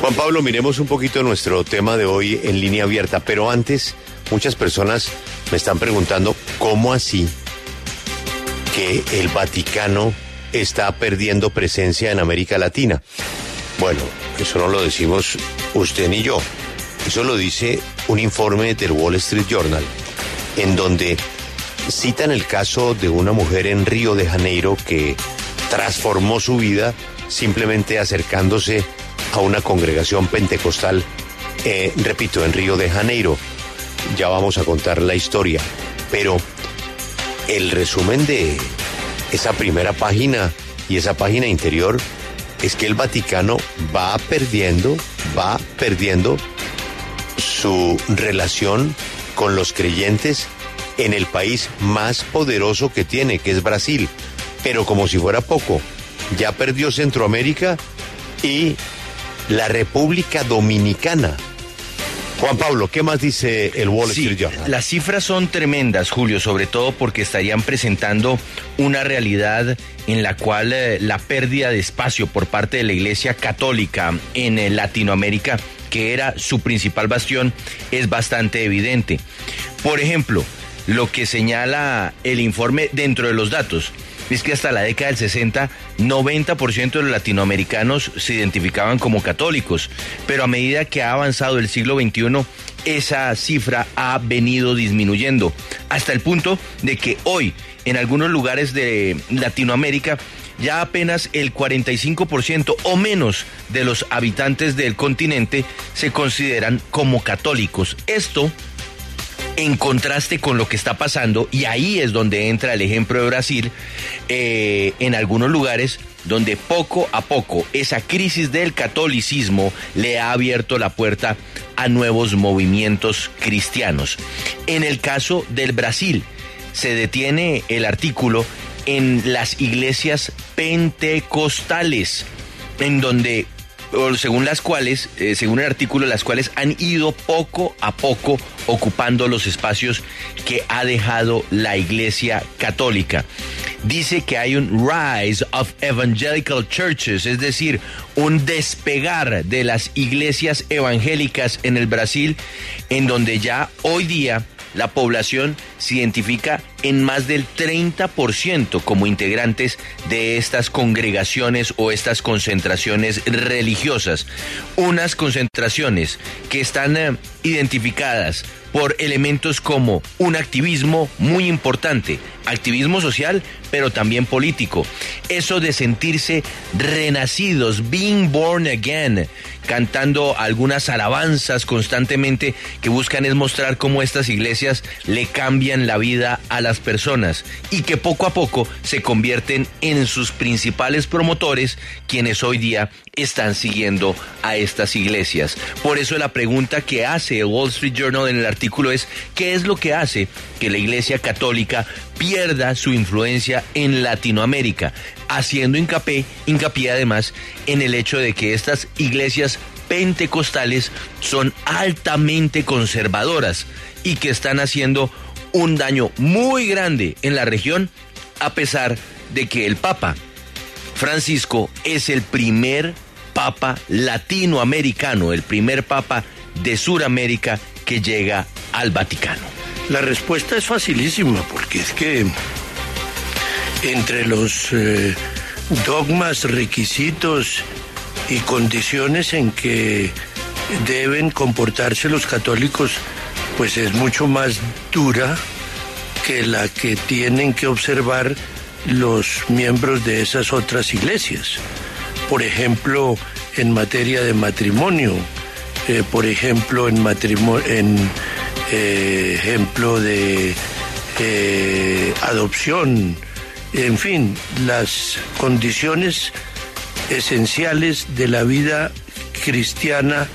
Juan Pablo, miremos un poquito nuestro tema de hoy en línea abierta, pero antes muchas personas me están preguntando cómo así que el Vaticano está perdiendo presencia en América Latina. Bueno, eso no lo decimos usted ni yo, eso lo dice un informe del Wall Street Journal, en donde citan el caso de una mujer en Río de Janeiro que transformó su vida simplemente acercándose a una congregación pentecostal, eh, repito, en Río de Janeiro. Ya vamos a contar la historia, pero el resumen de esa primera página y esa página interior es que el Vaticano va perdiendo, va perdiendo su relación con los creyentes en el país más poderoso que tiene, que es Brasil. Pero como si fuera poco, ya perdió Centroamérica y la República Dominicana. Juan Pablo, ¿qué más dice el Wall Street Journal? Las cifras son tremendas, Julio, sobre todo porque estarían presentando una realidad en la cual eh, la pérdida de espacio por parte de la Iglesia Católica en eh, Latinoamérica, que era su principal bastión, es bastante evidente. Por ejemplo, lo que señala el informe dentro de los datos es que hasta la década del 60, 90% de los latinoamericanos se identificaban como católicos, pero a medida que ha avanzado el siglo XXI, esa cifra ha venido disminuyendo, hasta el punto de que hoy, en algunos lugares de Latinoamérica, ya apenas el 45% o menos de los habitantes del continente se consideran como católicos. Esto en contraste con lo que está pasando, y ahí es donde entra el ejemplo de Brasil, eh, en algunos lugares donde poco a poco esa crisis del catolicismo le ha abierto la puerta a nuevos movimientos cristianos. En el caso del Brasil, se detiene el artículo en las iglesias pentecostales, en donde según las cuales, eh, según el artículo, las cuales han ido poco a poco ocupando los espacios que ha dejado la Iglesia Católica. Dice que hay un rise of evangelical churches, es decir, un despegar de las iglesias evangélicas en el Brasil, en donde ya hoy día la población se identifica en más del 30% como integrantes de estas congregaciones o estas concentraciones religiosas. Unas concentraciones que están eh, identificadas por elementos como un activismo muy importante, activismo social, pero también político. Eso de sentirse renacidos, being born again, cantando algunas alabanzas constantemente que buscan es mostrar cómo estas iglesias le cambian la vida a las personas y que poco a poco se convierten en sus principales promotores quienes hoy día están siguiendo a estas iglesias. Por eso la pregunta que hace el Wall Street Journal en el artículo es ¿qué es lo que hace que la iglesia católica pierda su influencia en Latinoamérica? Haciendo hincapié, hincapié además en el hecho de que estas iglesias pentecostales son altamente conservadoras y que están haciendo un daño muy grande en la región a pesar de que el Papa Francisco es el primer Papa latinoamericano, el primer Papa de Sudamérica que llega al Vaticano. La respuesta es facilísima porque es que entre los eh, dogmas, requisitos y condiciones en que deben comportarse los católicos, pues es mucho más dura que la que tienen que observar los miembros de esas otras iglesias. Por ejemplo, en materia de matrimonio, eh, por ejemplo, en matrimonio, en eh, ejemplo de eh, adopción, en fin, las condiciones esenciales de la vida cristiana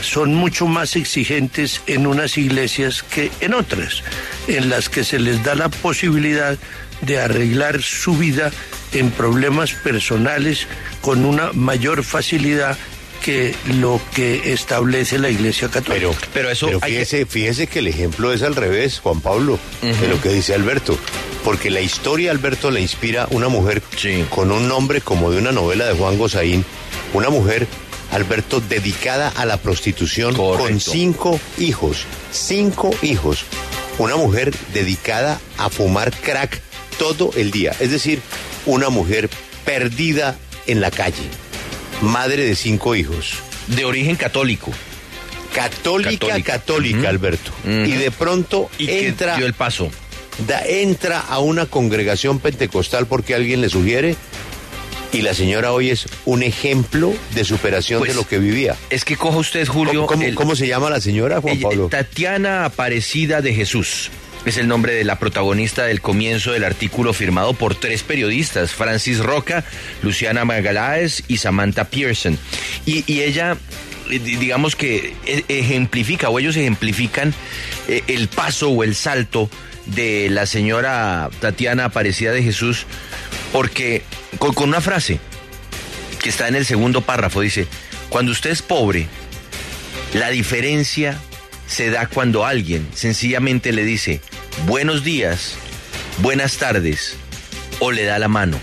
son mucho más exigentes en unas iglesias que en otras, en las que se les da la posibilidad de arreglar su vida en problemas personales con una mayor facilidad que lo que establece la Iglesia Católica. Pero, pero eso fíjese, fíjese que el ejemplo es al revés, Juan Pablo, de lo que dice Alberto. Porque la historia, Alberto, le inspira una mujer con un nombre como de una novela de Juan Gosaín, una mujer Alberto, dedicada a la prostitución con cinco hijos. Cinco hijos. Una mujer dedicada a fumar crack todo el día. Es decir, una mujer perdida en la calle. Madre de cinco hijos. De origen católico. Católica, católica, Alberto. Y de pronto entra. dio el paso. entra a una congregación pentecostal porque alguien le sugiere y la señora hoy es un ejemplo de superación de pues, lo que vivía. Es que coja usted, Julio. ¿Cómo, se llama la señora, Juan Pablo? Tatiana Aparecida de Jesús. Es el nombre de la protagonista del comienzo del artículo firmado por tres periodistas, Francis Roca, Luciana Magaláes y Samantha Pearson. Y, ella eh, digamos que e, ejemplifica o ellos ejemplifican eh, el paso o el salto de la señora Tatiana Aparecida de Jesús porque con, una frase que está en el segundo párrafo, dice, cuando usted es pobre, la diferencia se da cuando alguien sencillamente le dice buenos días, buenas tardes o le da la mano.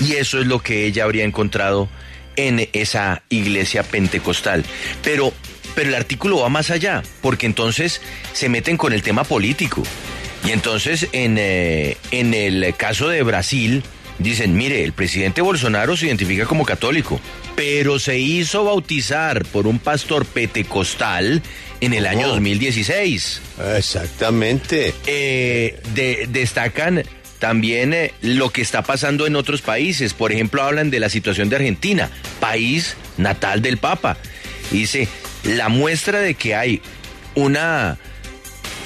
Y eso es lo que ella habría encontrado en esa iglesia pentecostal. Pero, pero el artículo va más allá, porque entonces se meten con el tema político. Y entonces en, eh, en el caso de Brasil, Dicen, mire, el presidente Bolsonaro se identifica como católico, pero se hizo bautizar por un pastor pentecostal en el año 2016. Exactamente. Eh, destacan también eh, lo que está pasando en otros países. Por ejemplo, hablan de la situación de Argentina, país natal del Papa. Dice, la muestra de que hay una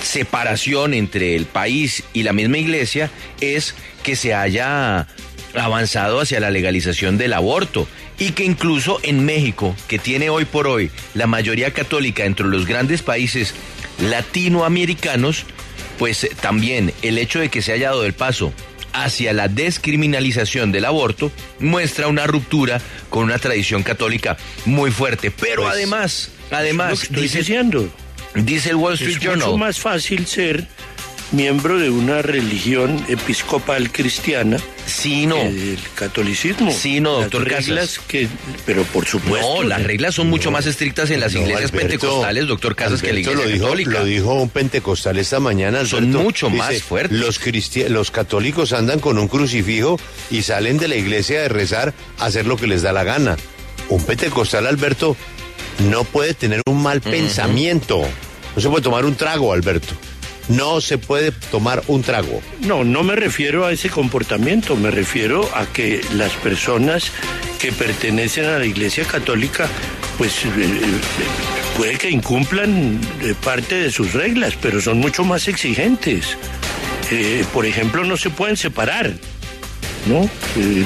separación entre el país y la misma iglesia es que se haya avanzado hacia la legalización del aborto y que incluso en México, que tiene hoy por hoy la mayoría católica entre los grandes países latinoamericanos, pues eh, también el hecho de que se haya dado el paso hacia la descriminalización del aborto muestra una ruptura con una tradición católica muy fuerte. Pero pues, además, además, dice, diciendo. Dice el Wall Street Journal. Es mucho más fácil ser miembro de una religión episcopal cristiana. Sí, no. El catolicismo. Sí, no, doctor reglas que, pero por supuesto. No, las reglas son mucho más estrictas en las iglesias pentecostales, doctor Casas, que la iglesia lo dijo, católica. Lo dijo un pentecostal esta mañana. son mucho más fuertes. Los, los católicos andan con un crucifijo y salen de la iglesia de rezar a hacer lo que les da la gana. Un pentecostal, Alberto, no puede tener un mal pensamiento. No se puede tomar un trago, Alberto no se puede tomar un trago. No, no me refiero a ese comportamiento, me refiero a que las personas que pertenecen a la Iglesia Católica, pues eh, eh, puede que incumplan eh, parte de sus reglas, pero son mucho más exigentes. por ejemplo, no se pueden separar, ¿no?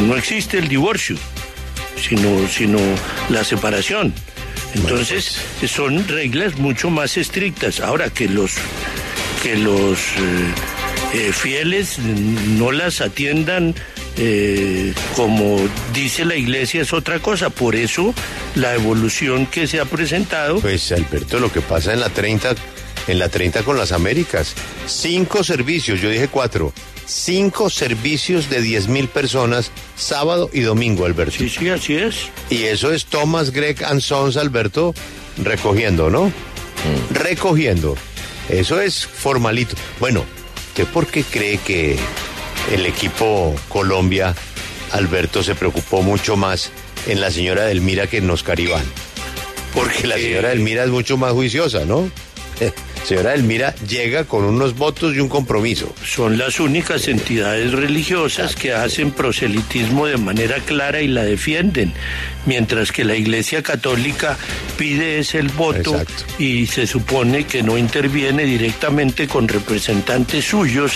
no existe el divorcio, sino, sino la separación. Entonces, pues. son reglas mucho más estrictas. Ahora que los que los eh, eh, fieles no las atiendan eh, como dice la iglesia es otra cosa. Por eso la evolución que se ha presentado. Pues Alberto, lo que pasa en la 30, en la 30 con las Américas, cinco servicios, yo dije cuatro, cinco servicios de 10 mil personas sábado y domingo, Alberto. Sí, sí, así es. Y eso es Thomas Greg and Sons, Alberto, recogiendo, ¿no? Mm. Recogiendo. Eso es formalito. Bueno, ¿usted por qué cree que el equipo Colombia, Alberto, se preocupó mucho más en la señora Delmira que en Oscar Iván? Porque la señora Delmira es mucho más juiciosa, ¿no? Señora Elmira llega con unos votos y un compromiso. Son las únicas entidades religiosas que hacen proselitismo de manera clara y la defienden, mientras que la Iglesia Católica pide ese el voto y se supone que no interviene directamente con representantes suyos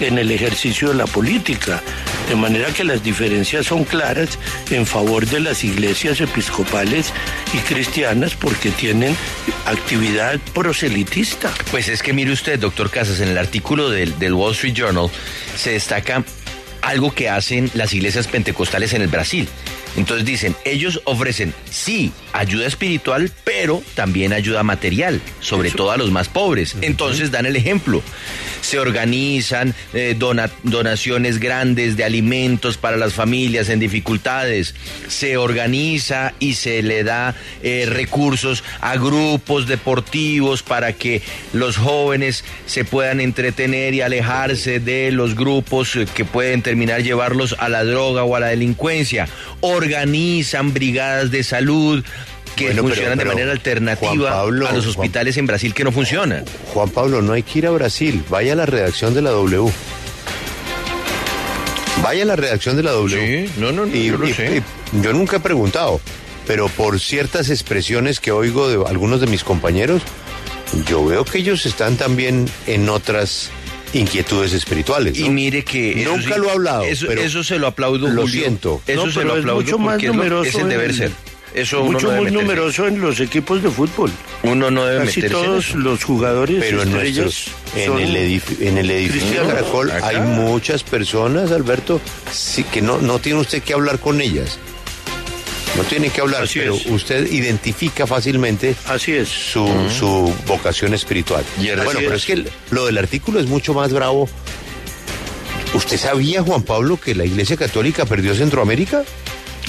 en el ejercicio de la política. De manera que las diferencias son claras en favor de las iglesias episcopales y cristianas porque tienen actividad proselitista. Pues es que mire usted, doctor Casas, en el artículo del, del Wall Street Journal se destaca algo que hacen las iglesias pentecostales en el Brasil. Entonces dicen, ellos ofrecen, sí, ayuda espiritual, pero también ayuda material, sobre todo a los más pobres. Entonces dan el ejemplo. Se organizan eh, donaciones grandes de alimentos para las familias en dificultades. Se organiza y se le da eh, recursos a grupos deportivos para que los jóvenes se puedan entretener y alejarse de los grupos eh, que pueden terminar llevarlos a la droga o a la delincuencia organizan brigadas de salud que funcionan de manera alternativa a los hospitales en Brasil que no funcionan. Juan Pablo, no hay que ir a Brasil, vaya a la redacción de la W. Vaya a la redacción de la W. Sí, no, no, yo sé. yo nunca he preguntado, pero por ciertas expresiones que oigo de algunos de mis compañeros, yo veo que ellos están también en otras inquietudes espirituales. Y mire que... Nunca lo ha hablado. Eso, eso se lo aplaudo. Lo siento. Eso se lo aplaudo mucho más numeroso es, el deber ser. Eso mucho más numeroso en los equipos de fútbol. Uno no debe Casi todos los jugadores Pero en, nuestros, en, el en el edificio de Caracol hay muchas personas, Alberto, sí, que no, no tiene usted que hablar con ellas. No tiene que hablar, pero usted identifica fácilmente Así es. Su, su vocación espiritual. bueno, pero es que lo del artículo es mucho más bravo. ¿Usted sabía, Juan Pablo, que la Iglesia Católica perdió Centroamérica?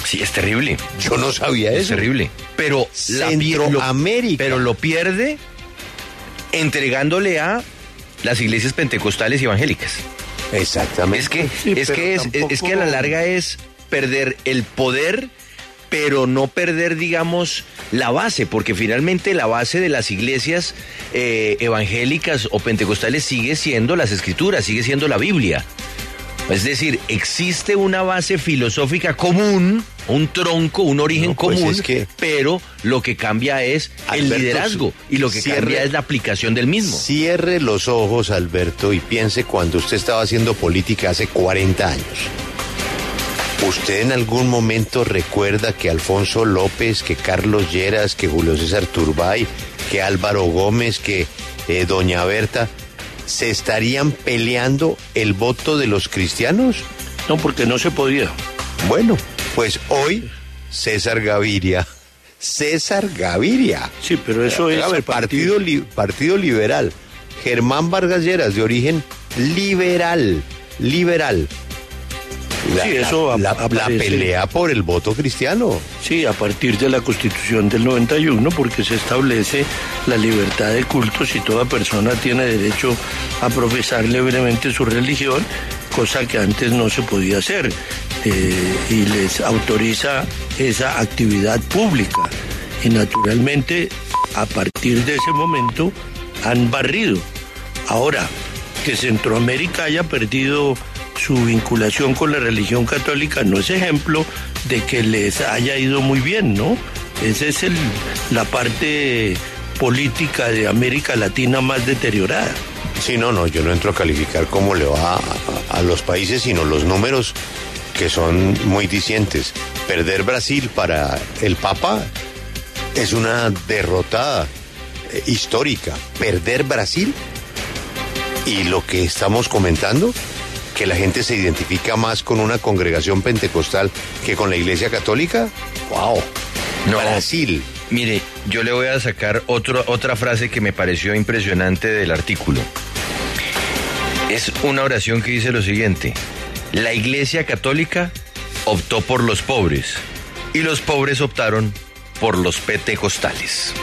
Sí, es terrible. Yo no sabía eso. Es terrible. Pero Centroamérica. pero lo pierde entregándole a las iglesias pentecostales y evangélicas. Exactamente. Es que, es, que es que a la larga es perder el poder pero no perder, digamos, la base, porque finalmente la base de las iglesias eh, evangélicas o pentecostales sigue siendo las escrituras, sigue siendo la Biblia. Es decir, existe una base filosófica común, un tronco, un origen pues común, pero lo que cambia es el liderazgo y lo que cambia es la aplicación del mismo. Cierre los ojos, Alberto, y piense cuando usted estaba haciendo política hace 40 años. ¿Usted en algún momento recuerda que Alfonso López, que Carlos Lleras, que Julio César Turbay, que Álvaro Gómez, que eh, Doña Berta, se estarían peleando el voto de los cristianos? No, porque no se podía. Bueno, pues hoy César Gaviria. César Gaviria. Sí, pero eso es... el partido, partido Liberal. Germán Vargas Lleras, de origen liberal. Liberal sí, eso la, pelea por el voto cristiano. Sí, a partir de la Constitución del 91, porque se establece la libertad de cultos y toda persona tiene derecho a profesar libremente su religión, cosa que antes no se podía hacer, eh, y les autoriza esa actividad pública. Y naturalmente, a partir de ese momento, han barrido. Ahora, que Centroamérica haya perdido su vinculación con la religión católica no es ejemplo de que les haya ido muy bien, ¿no? Esa es el, la parte política de América Latina más deteriorada. Sí, no, no, yo no entro a calificar cómo le va a, los países, sino los números que son muy dicientes. Perder Brasil para el Papa es una derrotada eh, histórica. Perder Brasil y lo que estamos comentando que la gente se identifica más con una congregación pentecostal que con la iglesia católica? ¡Wow! No. Brasil. Mire, yo le voy a sacar otro, otra frase que me pareció impresionante del artículo. Es una oración que dice lo siguiente. La iglesia católica optó por los pobres y los pobres optaron por los pentecostales.